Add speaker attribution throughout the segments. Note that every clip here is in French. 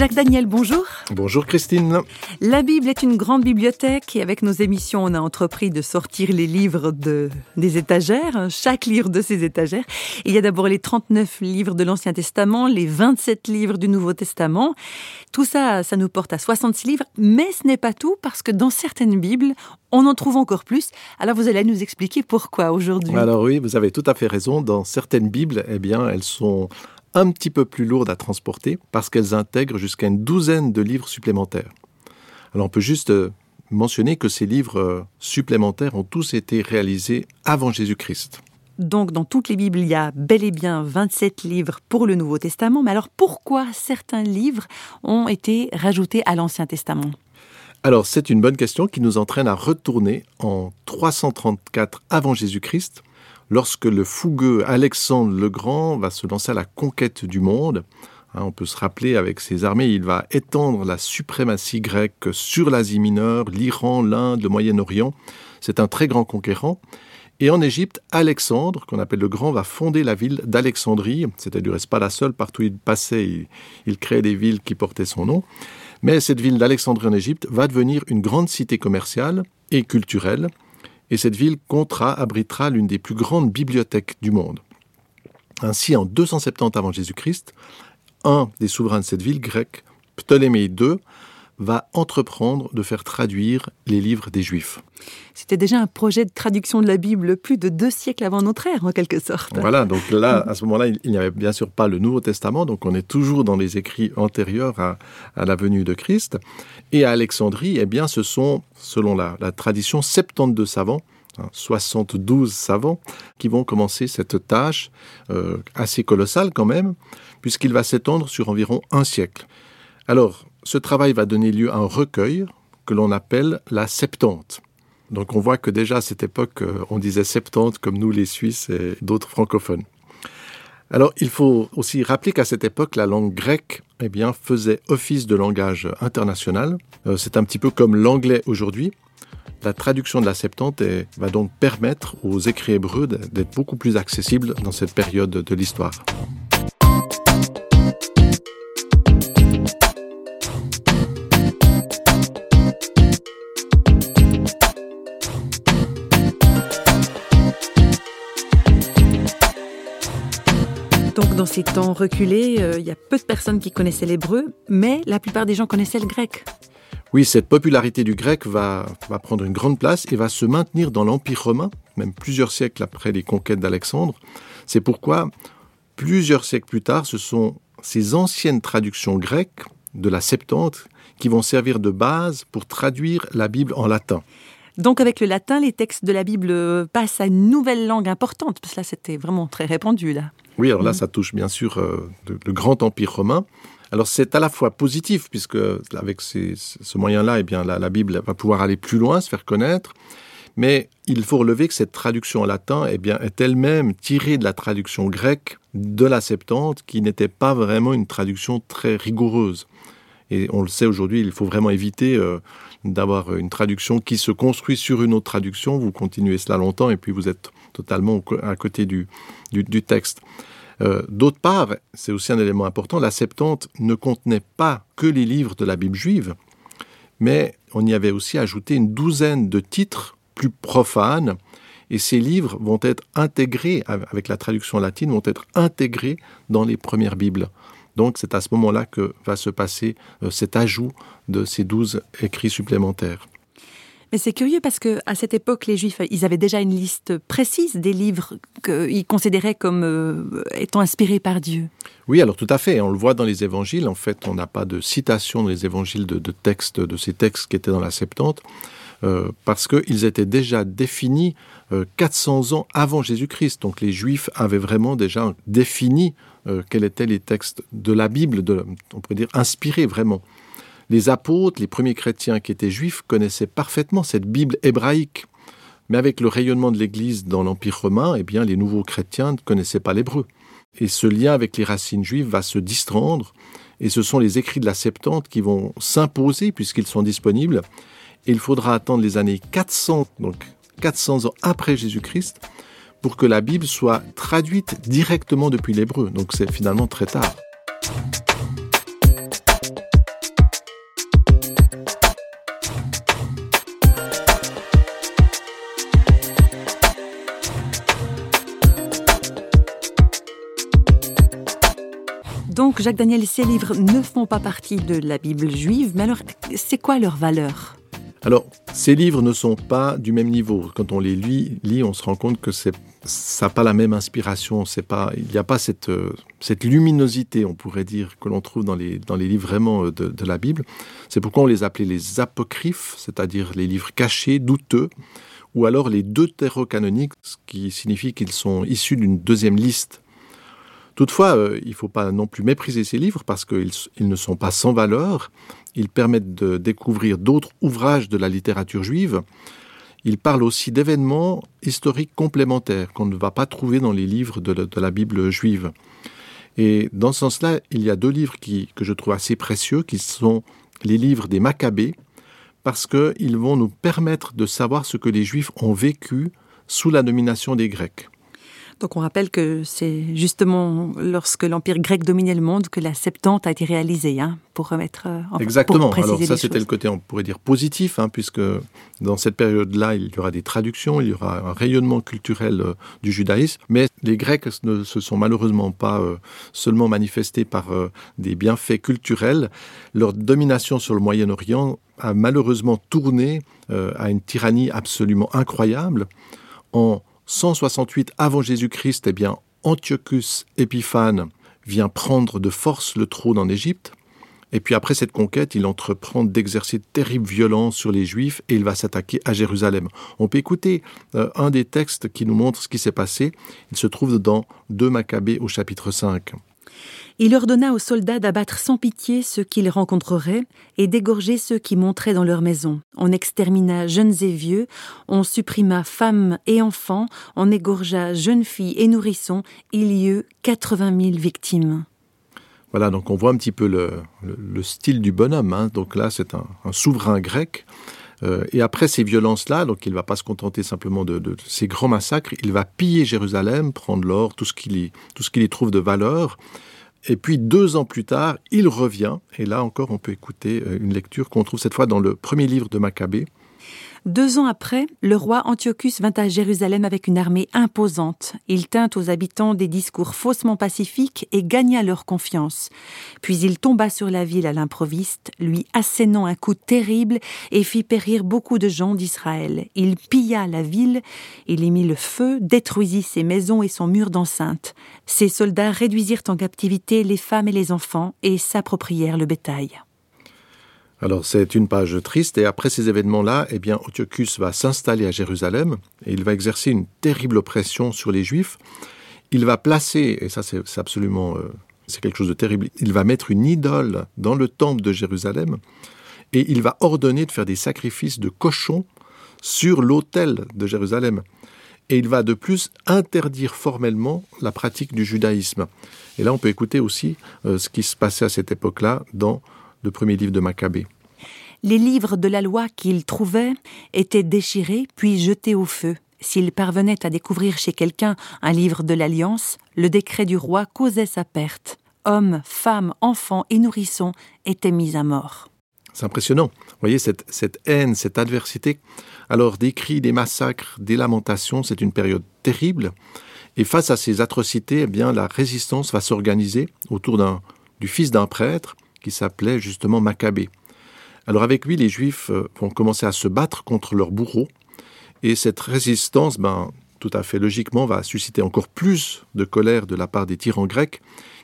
Speaker 1: Jacques Daniel, bonjour.
Speaker 2: Bonjour Christine.
Speaker 1: La Bible est une grande bibliothèque et avec nos émissions, on a entrepris de sortir les livres de, des étagères, chaque livre de ces étagères. Il y a d'abord les 39 livres de l'Ancien Testament, les 27 livres du Nouveau Testament. Tout ça, ça nous porte à 66 livres, mais ce n'est pas tout parce que dans certaines Bibles, on en trouve encore plus. Alors vous allez nous expliquer pourquoi aujourd'hui.
Speaker 2: Alors oui, vous avez tout à fait raison. Dans certaines Bibles, eh bien, elles sont un petit peu plus lourdes à transporter parce qu'elles intègrent jusqu'à une douzaine de livres supplémentaires. Alors on peut juste euh, mentionner que ces livres euh, supplémentaires ont tous été réalisés avant Jésus-Christ.
Speaker 1: Donc dans toutes les Bibles, il y a bel et bien 27 livres pour le Nouveau Testament, mais alors pourquoi certains livres ont été rajoutés à l'Ancien Testament?
Speaker 2: Alors, c'est une bonne question qui nous entraîne à retourner en 334 avant Jésus-Christ, lorsque le fougueux Alexandre le Grand va se lancer à la conquête du monde. Hein, on peut se rappeler, avec ses armées, il va étendre la suprématie grecque sur l'Asie mineure, l'Iran, l'Inde, le Moyen-Orient. C'est un très grand conquérant. Et en Égypte, Alexandre, qu'on appelle le Grand, va fonder la ville d'Alexandrie. Du reste pas la seule, partout où il passait, il, il créait des villes qui portaient son nom. Mais cette ville d'Alexandrie en Égypte va devenir une grande cité commerciale et culturelle et cette ville comptera, abritera l'une des plus grandes bibliothèques du monde. Ainsi, en 270 avant Jésus-Christ, un des souverains de cette ville grecque, Ptolémée II, va entreprendre de faire traduire les livres des Juifs.
Speaker 1: C'était déjà un projet de traduction de la Bible plus de deux siècles avant notre ère, en quelque sorte.
Speaker 2: Voilà, donc là, à ce moment-là, il n'y avait bien sûr pas le Nouveau Testament, donc on est toujours dans les écrits antérieurs à, la venue de Christ. Et à Alexandrie, eh bien, ce sont, selon la, tradition, 72 savants 72 hein, savants qui vont commencer cette tâche euh, assez colossale quand même, puisqu'il va s'étendre sur environ un siècle. Alors, ce travail va donner lieu à un recueil que l'on appelle la Septante. Donc on voit que déjà à cette époque, euh, on disait Septante comme nous les Suisses et d'autres francophones. Alors il faut aussi rappeler qu'à cette époque, la langue grecque eh bien, faisait office de langage international. Euh, c'est un petit peu comme l'anglais aujourd'hui. La traduction de la Septante va donc permettre aux écrits hébreux d'être beaucoup plus accessibles dans cette période de l'histoire.
Speaker 1: Dans ces temps reculés, euh, il y a peu de personnes qui connaissaient l'hébreu, mais la plupart des gens connaissaient le grec.
Speaker 2: Oui, cette popularité du grec va, va prendre une grande place et va se maintenir dans l'Empire romain, même plusieurs siècles après les conquêtes d'Alexandre. C'est pourquoi, plusieurs siècles plus tard, ce sont ces anciennes traductions grecques de la Septante qui vont servir de base pour traduire la Bible en latin.
Speaker 1: Donc avec le latin, les textes de la Bible passent à une nouvelle langue importante, parce que là c'était vraiment très répandu là.
Speaker 2: Oui, alors là, mm. ça touche bien sûr euh, le, grand empire romain. Alors c'est à la fois positif, puisque avec ce moyen-là, eh bien, la, Bible va pouvoir aller plus loin, se faire connaître. Mais il faut relever que cette traduction en latin eh bien, est elle-même tirée de la traduction grecque de la Septante, qui n'était pas vraiment une traduction très rigoureuse. Et on le sait aujourd'hui, il faut vraiment éviter euh, d'avoir une traduction qui se construit sur une autre traduction. Vous continuez cela longtemps et puis vous êtes totalement à côté du, du, texte. Euh, d'autre part, c'est aussi un élément important, la Septante ne contenait pas que les livres de la Bible juive, mais on y avait aussi ajouté une douzaine de titres plus profanes, et ces livres vont être intégrés, avec la traduction latine, vont être intégrés dans les premières Bibles. Donc c'est à ce moment-là que va se passer euh, cet ajout de ces douze écrits supplémentaires.
Speaker 1: Mais c'est curieux parce que à cette époque, les Juifs, ils avaient déjà une liste précise des livres qu'ils considéraient comme euh, étant inspirés par Dieu.
Speaker 2: Oui, alors tout à fait. On le voit dans les évangiles. En fait, on n'a pas de citation dans les évangiles de, textes, de ces textes qui étaient dans la Septante, euh, parce qu'ils étaient déjà définis 400 euh, ans avant Jésus-Christ. Donc les Juifs avaient vraiment déjà défini quels étaient les textes de la Bible, de, on pourrait dire inspirés vraiment. Les apôtres, les premiers chrétiens qui étaient juifs, connaissaient parfaitement cette Bible hébraïque. Mais avec le rayonnement de l'Église dans l'Empire romain, eh bien, les nouveaux chrétiens ne connaissaient pas l'hébreu. Et ce lien avec les racines juives va se distendre, Et ce sont les écrits de la Septante qui vont s'imposer puisqu'ils sont disponibles. Et il faudra attendre les années 400, donc 400 ans après Jésus-Christ, pour que la Bible soit traduite directement depuis l'hébreu. Donc c'est finalement très tard.
Speaker 1: Jacques Daniel, ces livres ne font pas partie de la Bible juive, mais alors, c'est quoi leur valeur?
Speaker 2: Alors, ces livres ne sont pas du même niveau. Quand on les lit, on se rend compte que ça n'a pas la même inspiration. Pas, il n'y a pas cette, euh, cette luminosité, on pourrait dire, que l'on trouve dans les, dans les livres vraiment euh, de, de la Bible. C'est pourquoi on les appelait les apocryphes, c'est-à-dire les livres cachés, douteux, ou alors les deutérocanoniques, ce qui signifie qu'ils sont issus d'une deuxième liste Toutefois, euh, il ne faut pas non plus mépriser ces livres parce qu'ils ne sont pas sans valeur. Ils permettent de découvrir d'autres ouvrages de la littérature juive. Ils parlent aussi d'événements historiques complémentaires qu'on ne va pas trouver dans les livres de la, Bible juive. Et dans ce sens-là, il y a deux livres que je trouve assez précieux, qui sont les livres des Maccabées, parce qu'ils vont nous permettre de savoir ce que les Juifs ont vécu sous la domination des Grecs.
Speaker 1: Donc on rappelle que c'est justement lorsque l'Empire grec dominait le monde que la Septante a été réalisée, hein, pour remettre
Speaker 2: euh, en Exactement. Alors ça c'était le côté, on pourrait dire, positif, hein, puisque dans cette période-là, il y aura des traductions, il y aura un rayonnement culturel euh, du judaïsme, mais les Grecs ne se sont malheureusement pas euh, seulement manifestés par des bienfaits culturels. Leur domination sur le Moyen-Orient a malheureusement tourné à une tyrannie absolument incroyable en 168 avant Jésus-Christ, eh bien, Antiochus Épiphane vient prendre de force le trône en Égypte. Et puis après cette conquête, il entreprend d'exercer de terribles violences sur les Juifs et il va s'attaquer à Jérusalem. On peut écouter euh, un des textes qui nous montre ce qui s'est passé. Il se trouve dans 2 Maccabées au chapitre 5.
Speaker 1: Il ordonna aux soldats d'abattre sans pitié ceux qu'ils rencontreraient et d'égorger ceux qui montraient dans leur maison. On extermina jeunes et vieux, on supprima femmes et enfants, on égorgea jeunes filles et nourrissons. Il y eut 80 000 victimes.
Speaker 2: Voilà, donc on voit un petit peu le, style du bonhomme. Hein. Donc là, c'est un, souverain grec. Euh, et après ces violences-là, donc il ne va pas se contenter simplement de, ces grands massacres, il va piller Jérusalem, prendre l'or, tout ce qu'il y trouve de valeur. Et puis deux ans plus tard, il revient, et là encore on peut écouter euh, une lecture qu'on trouve cette fois dans le premier livre de Maccabée,
Speaker 1: deux ans après, le roi Antiochus vint à Jérusalem avec une armée imposante. Il tint aux habitants des discours faussement pacifiques et gagna leur confiance. Puis il tomba sur la ville à l'improviste, lui assénant un coup terrible et fit périr beaucoup de gens d'Israël. Il pilla la ville, il y mit le feu, détruisit ses maisons et son mur d'enceinte. Ses soldats réduisirent en captivité les femmes et les enfants et s'approprièrent le bétail.
Speaker 2: Alors c'est une page triste et après ces événements-là, eh bien Antiochus va s'installer à Jérusalem et il va exercer une terrible oppression sur les Juifs. Il va placer, et ça c'est absolument euh, c'est quelque chose de terrible, il va mettre une idole dans le temple de Jérusalem et il va ordonner de faire des sacrifices de cochons sur l'autel de Jérusalem. Et il va de plus interdire formellement la pratique du judaïsme. Et là, on peut écouter aussi euh, ce qui se passait à cette époque-là dans le premier livre de Maccabée.
Speaker 1: Les livres de la loi qu'il trouvait étaient déchirés puis jetés au feu. S'il parvenait à découvrir chez quelqu'un un livre de l'Alliance, le décret du roi causait sa perte. Hommes, femmes, enfants et nourrissons étaient mis à mort.
Speaker 2: C'est impressionnant. Vous voyez cette, cette haine, cette adversité. Alors des cris, des massacres, des lamentations, c'est une période terrible. Et face à ces atrocités, eh bien, la résistance va s'organiser autour d'un, du fils d'un prêtre qui s'appelait justement Maccabée. Alors avec lui, les Juifs euh, vont commencer à se battre contre leurs bourreaux, et cette résistance, ben, tout à fait logiquement, va susciter encore plus de colère de la part des tyrans grecs,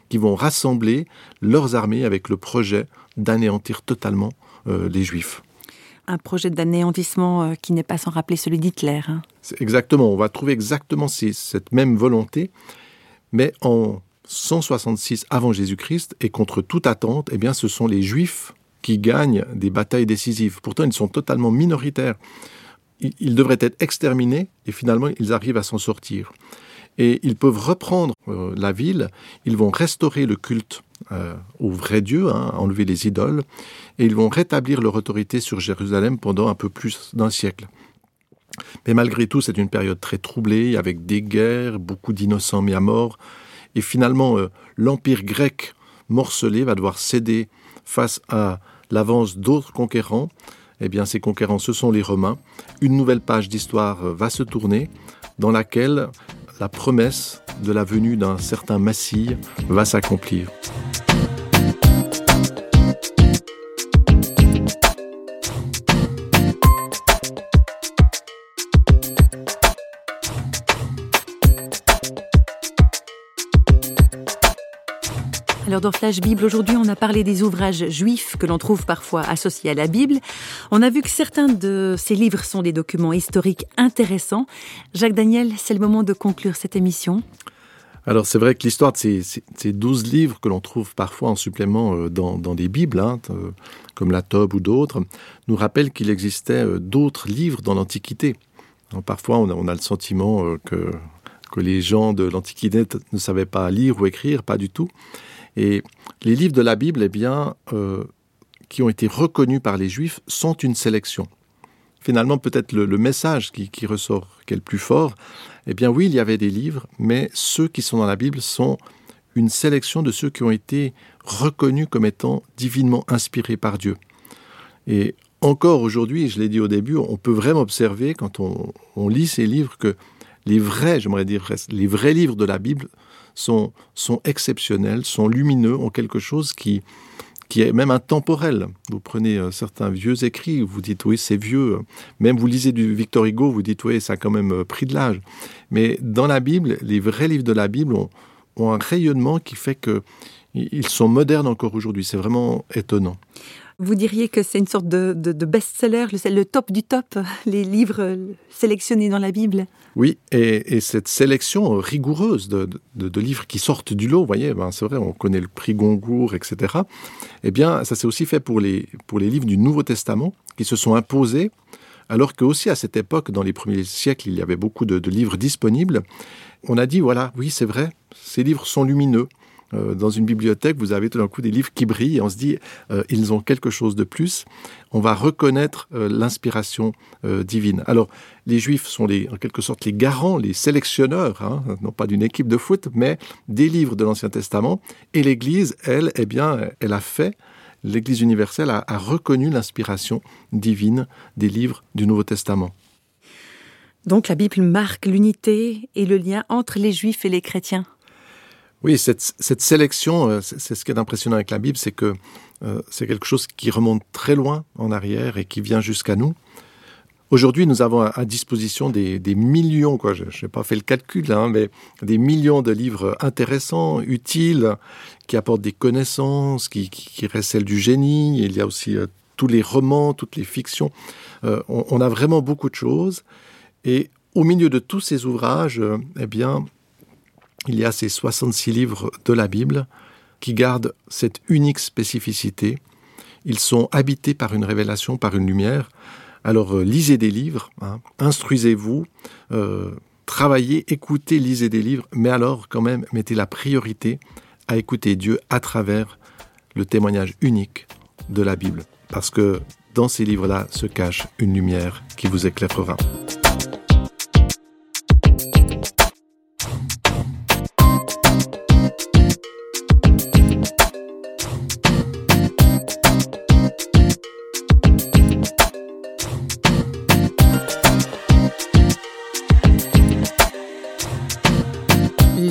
Speaker 2: qui vont rassembler leurs armées avec le projet d'anéantir totalement euh, les Juifs.
Speaker 1: Un projet d'anéantissement euh, qui n'est pas sans rappeler celui d'Hitler. Hein.
Speaker 2: Exactement, on va trouver exactement cette même volonté, mais en 166 avant Jésus-Christ, et contre toute attente, eh bien, ce sont les Juifs qui gagnent des batailles décisives. Pourtant, ils sont totalement minoritaires. Ils devraient être exterminés, et finalement, ils arrivent à s'en sortir. Et ils peuvent reprendre euh, la ville, ils vont restaurer le culte euh, au vrai Dieu, hein, enlever les idoles, et ils vont rétablir leur autorité sur Jérusalem pendant un peu plus d'un siècle. Mais malgré tout, c'est une période très troublée, avec des guerres, beaucoup d'innocents mis à mort, et finalement, euh, l'empire grec morcelé va devoir céder face à l'avance d'autres conquérants. Eh bien, ces conquérants, ce sont les Romains. Une nouvelle page d'histoire euh, va se tourner, dans laquelle la promesse de la venue d'un certain Messie va s'accomplir.
Speaker 1: Alors dans Flash Bible, aujourd'hui, on a parlé des ouvrages juifs que l'on trouve parfois associés à la Bible. On a vu que certains de ces livres sont des documents historiques intéressants. Jacques Daniel, c'est le moment de conclure cette émission.
Speaker 2: Alors c'est vrai que l'histoire de ces, ces, douze livres que l'on trouve parfois en supplément euh, dans, dans des Bibles, hein, euh, comme la Tob ou d'autres, nous rappelle qu'il existait euh, d'autres livres dans l'Antiquité. Parfois on a, le sentiment que les gens de l'Antiquité ne savaient pas lire ou écrire, pas du tout. Et les livres de la Bible, eh bien, euh, qui ont été reconnus par les Juifs, sont une sélection. Finalement, peut-être le, message qui, ressort, qui est le plus fort, eh bien oui, il y avait des livres, mais ceux qui sont dans la Bible sont une sélection de ceux qui ont été reconnus comme étant divinement inspirés par Dieu. Et encore aujourd'hui, je l'ai dit au début, on peut vraiment observer quand on lit ces livres que les vrais, j'aimerais dire, les vrais livres de la Bible sont, sont exceptionnels, sont lumineux, ont quelque chose qui, qui est même intemporel. Vous prenez euh, certains vieux écrits, vous dites oui c'est vieux, même vous lisez du Victor Hugo, vous dites oui ça a quand même euh, pris de l'âge. Mais dans la Bible, les vrais livres de la Bible ont, ont un rayonnement qui fait que ils sont modernes encore aujourd'hui. C'est vraiment étonnant.
Speaker 1: Vous diriez que c'est une sorte de, best-seller, le, le, top du top, les livres sélectionnés dans la Bible
Speaker 2: Oui, et, et cette sélection rigoureuse de, livres qui sortent du lot, vous voyez, ben c'est vrai, on connaît le prix Goncourt, etc. Eh bien, ça s'est aussi fait pour les, livres du Nouveau Testament qui se sont imposés, alors que aussi à cette époque, dans les premiers siècles, il y avait beaucoup de livres disponibles. On a dit, voilà, oui, c'est vrai, ces livres sont lumineux. Euh, dans une bibliothèque, vous avez tout d'un coup des livres qui brillent on se dit, euh, ils ont quelque chose de plus. On va reconnaître euh, l'inspiration divine. Alors, les Juifs sont les, en quelque sorte les garants, les sélectionneurs, hein, non pas d'une équipe de foot, mais des livres de l'Ancien Testament. Et l'Église, elle, eh bien, elle a fait l'Église universelle a reconnu l'inspiration divine des livres du Nouveau Testament.
Speaker 1: Donc la Bible marque l'unité et le lien entre les Juifs et les chrétiens.
Speaker 2: Oui, cette, sélection, euh, c'est ce qui est impressionnant avec la Bible, c'est que euh, c'est quelque chose qui remonte très loin en arrière et qui vient jusqu'à nous. Aujourd'hui, nous avons à, disposition des, millions, quoi, je n'ai pas fait le calcul, hein, mais des millions de livres intéressants, utiles, qui apportent des connaissances, qui, qui, recèlent du génie. Il y a aussi euh, tous les romans, toutes les fictions. On, a vraiment beaucoup de choses. Et au milieu de tous ces ouvrages, eh bien, il y a ces 66 livres de la Bible qui gardent cette unique spécificité. Ils sont habités par une révélation, par une lumière. Alors euh, lisez des livres, hein, instruisez-vous, euh, travaillez, écoutez, lisez des livres, mais alors quand même mettez la priorité à écouter Dieu à travers le témoignage unique de la Bible. Parce que dans ces livres-là se cache une lumière qui vous éclairera.